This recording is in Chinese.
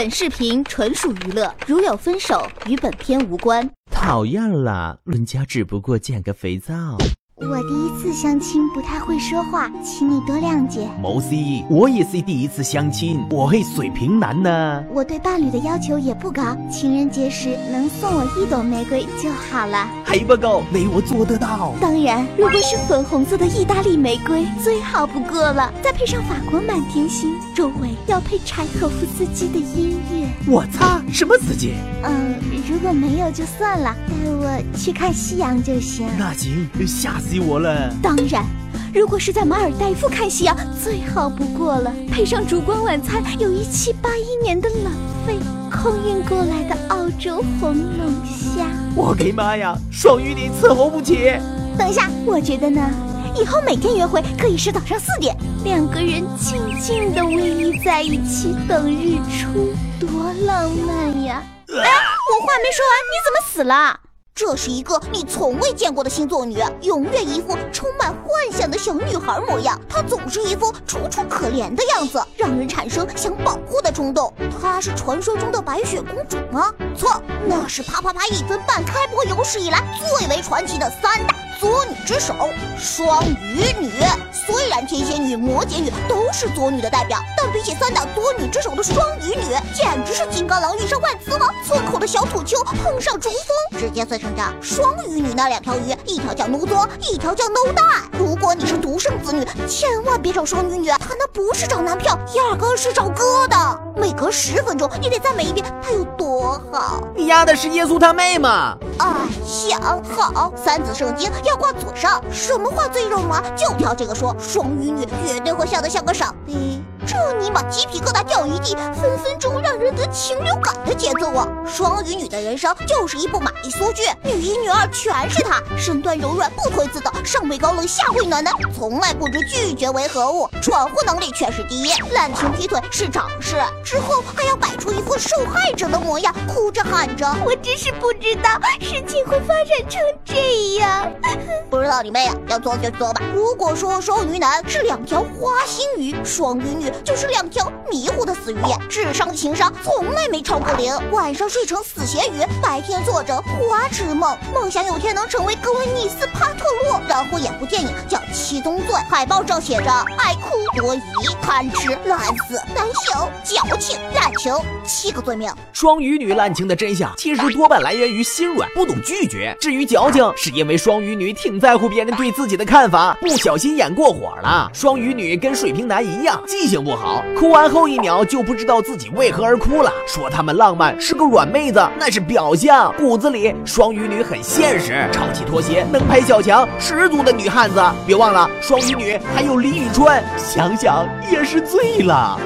本视频纯属娱乐，如有分手，与本片无关。讨厌了，伦家只不过捡个肥皂。我第一次相亲不太会说话，请你多谅解。某 C，，我也是第一次相亲，我是水瓶男呢。我对伴侣的要求也不高，情人节时能送我一朵玫瑰就好了。还不够，没我做得到。当然，如果是粉红色的意大利玫瑰，最好不过了。再配上法国满天星，周围要配柴可夫斯基的音乐。我擦，什么司机？嗯，如果没有就算了，带我去看夕阳就行。那行，吓死我了。当然，如果是在马尔代夫看夕阳，最好不过了。配上烛光晚餐，有一七八一年的冷费空运过来的澳洲红龙虾。我的妈呀，双鱼你伺候不起。等一下，我觉得呢，以后每天约会可以是早上四点，两个人静静的偎依在一起等日出，多浪漫呀！哎，我话没说完，你怎么死了？这是一个你从未见过的星座女，永远一副充满幻想的小女孩模样。她总是一副楚楚可怜的样子，让人产生想保护的冲动。她是传说中的白雪公主吗？错，那是啪啪啪一分半开播有史以来最为传奇的三大作女之首——双鱼女。所天蝎女、摩羯女都是作女的代表，但比起三大作女之首的双鱼女，简直是金刚狼遇上万磁王，村口的小土丘碰上中风，直接碎成渣。双鱼女那两条鱼，一条叫奴作，一条叫 no 蛋。如果你是独生子女，千万别找双鱼女，她那不是找男票，压根是找哥的。每隔十分钟，你得赞美一遍她有多好。你丫的是耶稣他妹吗？啊，想好，三字圣经要挂嘴上，什么话最肉麻就挑这个说。双鱼女绝对会笑得像个傻逼，这尼玛鸡皮疙瘩掉一地，分分钟让人得禽流感的节奏啊！双鱼女的人生就是一部玛丽苏剧，女一女二全是她，身段柔软不推自的，上会高冷下会暖男，从来不知拒绝为何物，闯祸能力却是第一，滥情劈腿是常事，之后还要摆出一副受害者的模样，哭着喊着，我真是不知道事情会发展成这样。道你妹啊！要做就做吧。如果说双鱼男是两条花心鱼，双鱼女就是两条迷糊的死鱼，智商情商从来没超过零。晚上睡成死咸鱼，白天做着花痴梦，梦想有天能成为格温尼斯帕特洛，然后演部电影叫《七宗罪》，海报上写着爱哭、多疑、贪吃、懒死、胆小、矫情、滥情七个罪名。双鱼女滥情的真相其实多半来源于心软，不懂拒绝。至于矫情，是因为双鱼女挺在别人对自己的看法，不小心演过火了。双鱼女跟水瓶男一样，记性不好，哭完后一秒就不知道自己为何而哭了。说他们浪漫是个软妹子，那是表象，骨子里双鱼女很现实，抄起拖鞋能拍小强，十足的女汉子。别忘了，双鱼女还有李宇春，想想也是醉了。